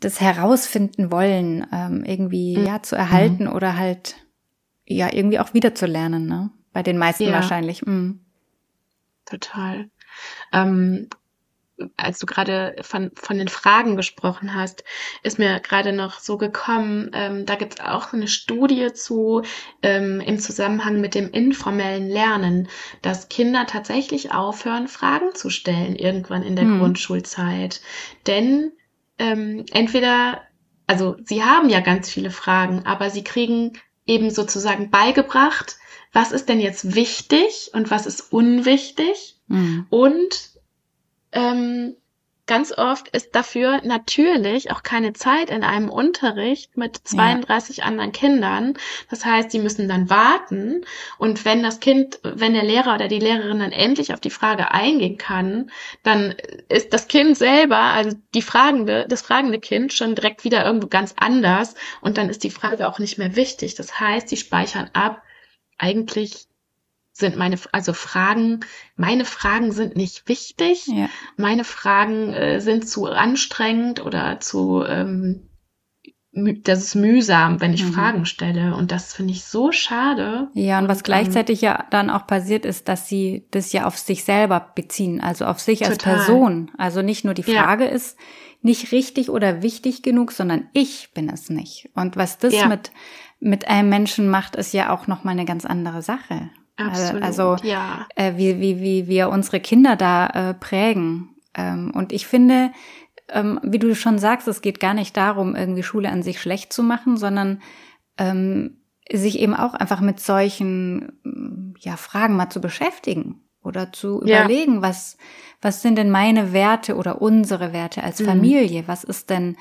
das Herausfinden wollen, ähm, irgendwie, mhm. ja, zu erhalten mhm. oder halt, ja, irgendwie auch wiederzulernen, ne? Bei den meisten ja. wahrscheinlich. Mhm. Total. Ähm, als du gerade von, von den Fragen gesprochen hast, ist mir gerade noch so gekommen, ähm, da gibt es auch eine Studie zu ähm, im Zusammenhang mit dem informellen Lernen, dass Kinder tatsächlich aufhören, Fragen zu stellen irgendwann in der hm. Grundschulzeit. Denn ähm, entweder, also sie haben ja ganz viele Fragen, aber sie kriegen eben sozusagen beigebracht, was ist denn jetzt wichtig und was ist unwichtig. Mhm. Und ähm, ganz oft ist dafür natürlich auch keine Zeit in einem Unterricht mit 32 ja. anderen Kindern. Das heißt, sie müssen dann warten und wenn das Kind, wenn der Lehrer oder die Lehrerin dann endlich auf die Frage eingehen kann, dann ist das Kind selber, also die fragende, das fragende Kind schon direkt wieder irgendwo ganz anders und dann ist die Frage auch nicht mehr wichtig. Das heißt, sie speichern ab, eigentlich sind meine, also Fragen, meine Fragen sind nicht wichtig. Ja. Meine Fragen äh, sind zu anstrengend oder zu, ähm, das ist mühsam, wenn ich mhm. Fragen stelle. Und das finde ich so schade. Ja, und was gleichzeitig ähm, ja dann auch passiert ist, dass sie das ja auf sich selber beziehen, also auf sich total. als Person. Also nicht nur die Frage ja. ist nicht richtig oder wichtig genug, sondern ich bin es nicht. Und was das ja. mit, mit einem Menschen macht, ist ja auch nochmal eine ganz andere Sache. Absolut, also ja. äh, wie, wie, wie wir unsere Kinder da äh, prägen. Ähm, und ich finde, ähm, wie du schon sagst, es geht gar nicht darum, irgendwie Schule an sich schlecht zu machen, sondern ähm, sich eben auch einfach mit solchen ja, Fragen mal zu beschäftigen oder zu ja. überlegen, was, was sind denn meine Werte oder unsere Werte als mhm. Familie? Was ist denn,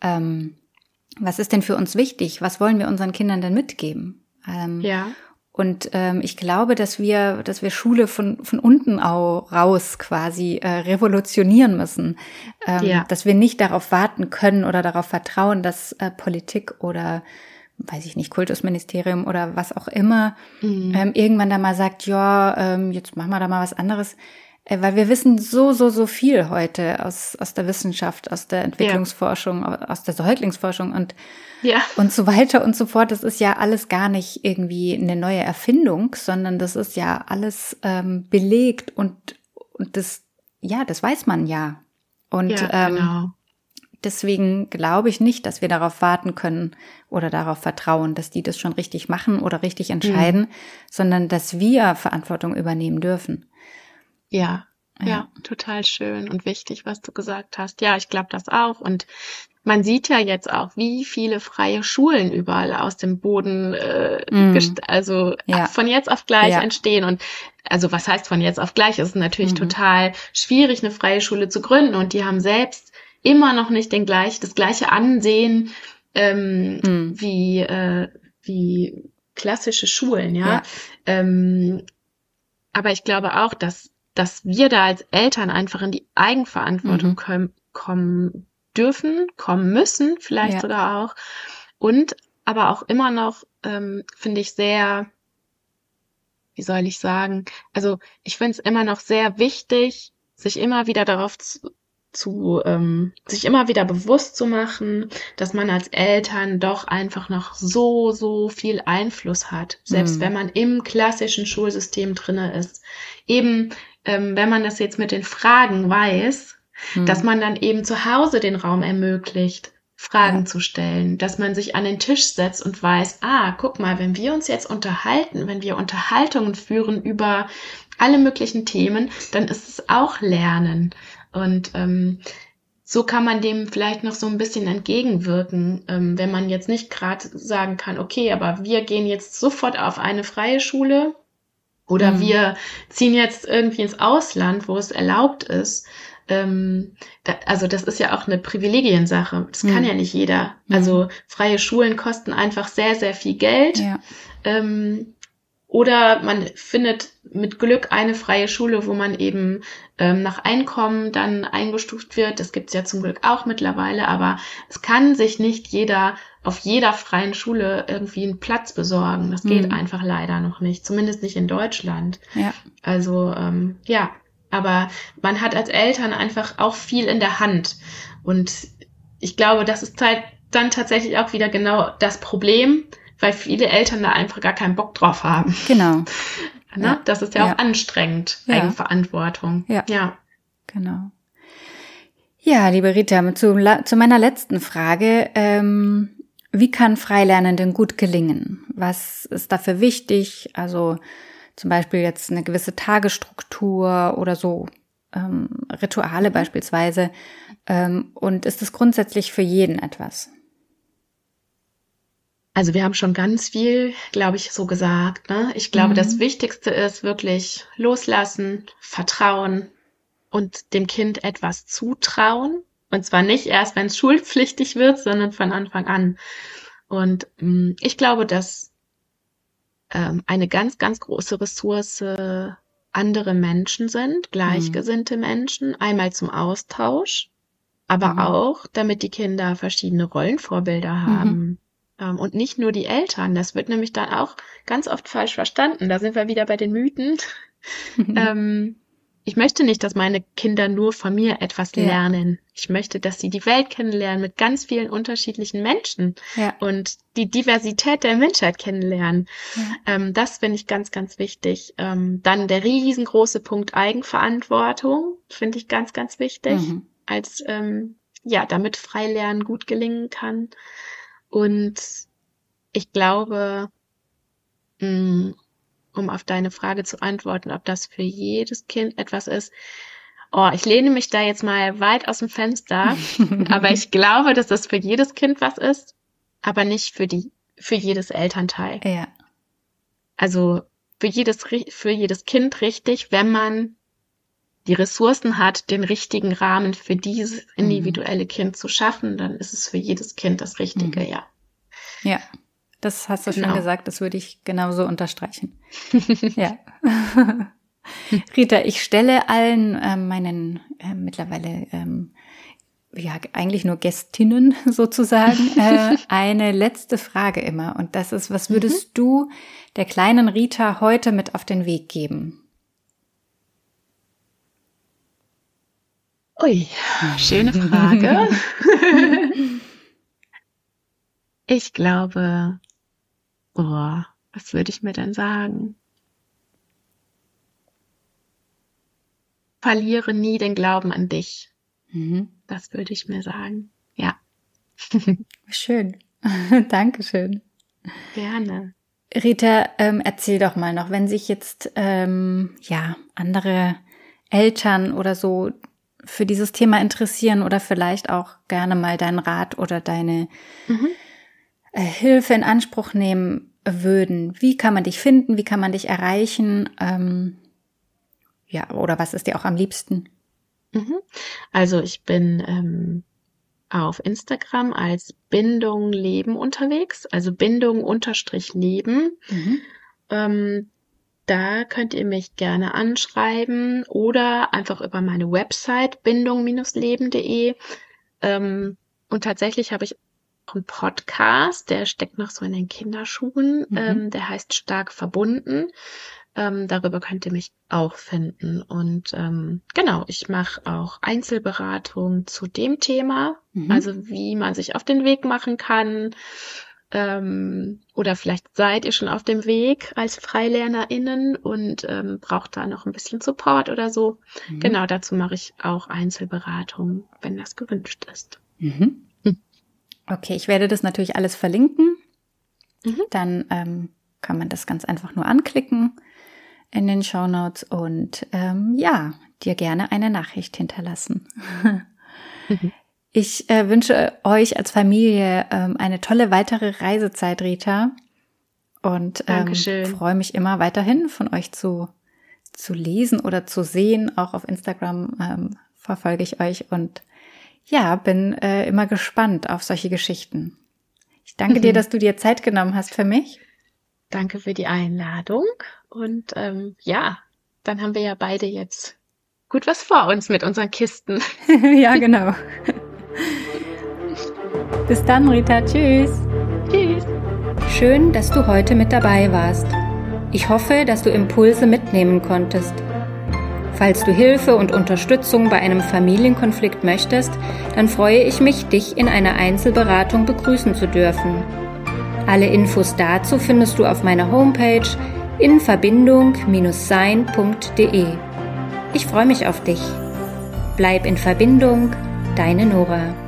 ähm, was ist denn für uns wichtig? Was wollen wir unseren Kindern denn mitgeben? Ähm, ja. Und ähm, ich glaube, dass wir, dass wir Schule von, von unten auch raus quasi äh, revolutionieren müssen. Ähm, ja. Dass wir nicht darauf warten können oder darauf vertrauen, dass äh, Politik oder weiß ich nicht, Kultusministerium oder was auch immer, mhm. ähm, irgendwann da mal sagt, ja, ähm, jetzt machen wir da mal was anderes. Äh, weil wir wissen so, so, so viel heute aus, aus der Wissenschaft, aus der Entwicklungsforschung, ja. aus der Säuglingsforschung und ja. und so weiter und so fort. Das ist ja alles gar nicht irgendwie eine neue Erfindung, sondern das ist ja alles ähm, belegt und, und das, ja, das weiß man ja. Und ja, ähm, genau. deswegen glaube ich nicht, dass wir darauf warten können oder darauf vertrauen, dass die das schon richtig machen oder richtig entscheiden, mhm. sondern dass wir Verantwortung übernehmen dürfen. Ja, ja, ja, total schön und wichtig, was du gesagt hast. Ja, ich glaube das auch. Und man sieht ja jetzt auch, wie viele freie Schulen überall aus dem Boden, äh, mm. also ja. von jetzt auf gleich ja. entstehen. Und also was heißt von jetzt auf gleich? Es ist natürlich mhm. total schwierig, eine freie Schule zu gründen. Und die haben selbst immer noch nicht den gleich, das gleiche Ansehen ähm, mm. wie, äh, wie klassische Schulen, ja. Ähm, aber ich glaube auch, dass, dass wir da als Eltern einfach in die Eigenverantwortung mhm. kommen, kommen dürfen, kommen müssen, vielleicht ja. sogar auch. Und aber auch immer noch, ähm, finde ich, sehr, wie soll ich sagen, also ich finde es immer noch sehr wichtig, sich immer wieder darauf zu, zu ähm, sich immer wieder bewusst zu machen, dass man als Eltern doch einfach noch so, so viel Einfluss hat, selbst mhm. wenn man im klassischen Schulsystem drinne ist. Eben ähm, wenn man das jetzt mit den Fragen weiß, Hm. dass man dann eben zu Hause den Raum ermöglicht, Fragen Ja. zu stellen, dass man sich an den Tisch setzt und weiß, ah, guck mal, wenn wir uns jetzt unterhalten, wenn wir Unterhaltungen führen über alle möglichen Themen, dann ist es auch Lernen. Und ähm, so kann man dem vielleicht noch so ein bisschen entgegenwirken, ähm, wenn man jetzt nicht gerade sagen kann, okay, aber wir gehen jetzt sofort auf eine freie Schule oder Mhm. wir ziehen jetzt irgendwie ins Ausland, wo es erlaubt ist. Ähm, da, also das ist ja auch eine Privilegiensache. Das kann Mhm. ja nicht jeder. Mhm. Also freie Schulen kosten einfach sehr, sehr viel Geld. Ja. Ähm, oder man findet mit Glück eine freie Schule, wo man eben ähm, nach Einkommen dann eingestuft wird. Das gibt's ja zum Glück auch mittlerweile, aber es kann sich nicht jeder auf jeder freien Schule irgendwie einen Platz besorgen. Das geht Mhm. einfach leider noch nicht, zumindest nicht in Deutschland. Ja. Also ähm, ja, aber man hat als Eltern einfach auch viel in der Hand. Und ich glaube, das ist halt dann tatsächlich auch wieder genau das Problem, weil viele Eltern da einfach gar keinen Bock drauf haben. Genau. Ne? Ja. Das ist ja, Ja. auch anstrengend, Ja. Eigenverantwortung. Ja. ja. Genau. Ja, liebe Rita, zu, zu meiner letzten Frage. Ähm, wie kann Freilernenden gut gelingen? Was ist dafür wichtig? Also zum Beispiel jetzt eine gewisse Tagesstruktur oder so ähm, Rituale beispielsweise. Ähm, und ist es grundsätzlich für jeden etwas? Also wir haben schon ganz viel, glaube ich, so gesagt. Ne? Ich glaube, Mhm. das Wichtigste ist wirklich loslassen, vertrauen und dem Kind etwas zutrauen. Und zwar nicht erst, wenn es schulpflichtig wird, sondern von Anfang an. Und mh, ich glaube, dass ähm, eine ganz, ganz große Ressource andere Menschen sind, gleichgesinnte Menschen, einmal zum Austausch, aber Mhm. auch, damit die Kinder verschiedene Rollenvorbilder haben. Ähm, und nicht nur die Eltern. Das wird nämlich dann auch ganz oft falsch verstanden. Da sind wir wieder bei den Mythen. ähm, ich möchte nicht, dass meine Kinder nur von mir etwas Ja. lernen. Ich möchte, dass sie die Welt kennenlernen mit ganz vielen unterschiedlichen Menschen ja. und die Diversität der Menschheit kennenlernen. ja. Ähm, das finde ich ganz, ganz wichtig. Ähm, dann der riesengroße Punkt Eigenverantwortung finde ich ganz, ganz wichtig Mhm. als ähm, ja, damit Freilernen gut gelingen kann. Und ich glaube, mh, um auf deine Frage zu antworten, ob das für jedes Kind etwas ist. Oh, ich lehne mich da jetzt mal weit aus dem Fenster, aber ich glaube, dass das für jedes Kind was ist, aber nicht für die, für jedes Elternteil. ja. Also für jedes, für jedes Kind richtig, wenn man die Ressourcen hat, den richtigen Rahmen für dieses individuelle Kind zu schaffen, dann ist es für jedes Kind das Richtige, Mhm. ja. Ja, das hast du schon Genau. gesagt, das würde ich genauso unterstreichen. ja. Rita, ich stelle allen ähm, meinen äh, mittlerweile ähm, ja eigentlich nur Gästinnen sozusagen äh, eine letzte Frage immer und das ist, was würdest du der kleinen Rita heute mit auf den Weg geben? Ui, schöne Frage. ich glaube, oh, was würde ich mir denn sagen? Verliere nie den Glauben an dich. Mhm. Das würde ich mir sagen. Ja, Schön. Dankeschön. gerne. Rita, ähm, erzähl doch mal noch, wenn sich jetzt ähm, ja andere Eltern oder so für dieses Thema interessieren oder vielleicht auch gerne mal deinen Rat oder deine Mhm. äh, Hilfe in Anspruch nehmen würden. Wie kann man dich finden? Wie kann man dich erreichen? Ähm, ja, oder was ist dir auch am liebsten? Mhm. Also ich bin ähm, auf Instagram als Bindung Leben unterwegs, also Bindung unterstrich Leben. Mhm. Ähm, da könnt ihr mich gerne anschreiben oder einfach über meine Website bindung-leben.de. Ähm, und tatsächlich habe ich auch einen Podcast, der steckt noch so in den Kinderschuhen. Mhm. Ähm, der heißt Stark verbunden. Ähm, darüber könnt ihr mich auch finden. Und ähm, genau, ich mache auch Einzelberatung zu dem Thema, Mhm. also wie man sich auf den Weg machen kann, Ähm, oder vielleicht seid ihr schon auf dem Weg als FreilernerInnen und ähm, braucht da noch ein bisschen Support oder so. Mhm. Genau, dazu mache ich auch Einzelberatungen, wenn das gewünscht ist. Mhm. Hm. Okay, ich werde das natürlich alles verlinken. Mhm. Dann ähm, kann man das ganz einfach nur anklicken in den Show Notes und ähm, ja, dir gerne eine Nachricht hinterlassen. Ich äh, wünsche euch als Familie ähm, eine tolle weitere Reisezeit, Rita. Und ähm, freue mich immer weiterhin von euch zu, zu lesen oder zu sehen. Auch auf Instagram ähm, verfolge ich euch und ja, bin äh, immer gespannt auf solche Geschichten. Ich danke mhm. dir, dass du dir Zeit genommen hast für mich. Danke für die Einladung. Und ähm, ja, dann haben wir ja beide jetzt gut was vor uns mit unseren Kisten. ja, genau. Bis dann, Rita. Tschüss. Tschüss. Schön, dass du heute mit dabei warst. Ich hoffe, dass du Impulse mitnehmen konntest. Falls du Hilfe und Unterstützung bei einem Familienkonflikt möchtest, dann freue ich mich, dich in einer Einzelberatung begrüßen zu dürfen. Alle Infos dazu findest du auf meiner Homepage in verbindung-sein.de. Ich freue mich auf dich. Bleib in Verbindung, deine Nora.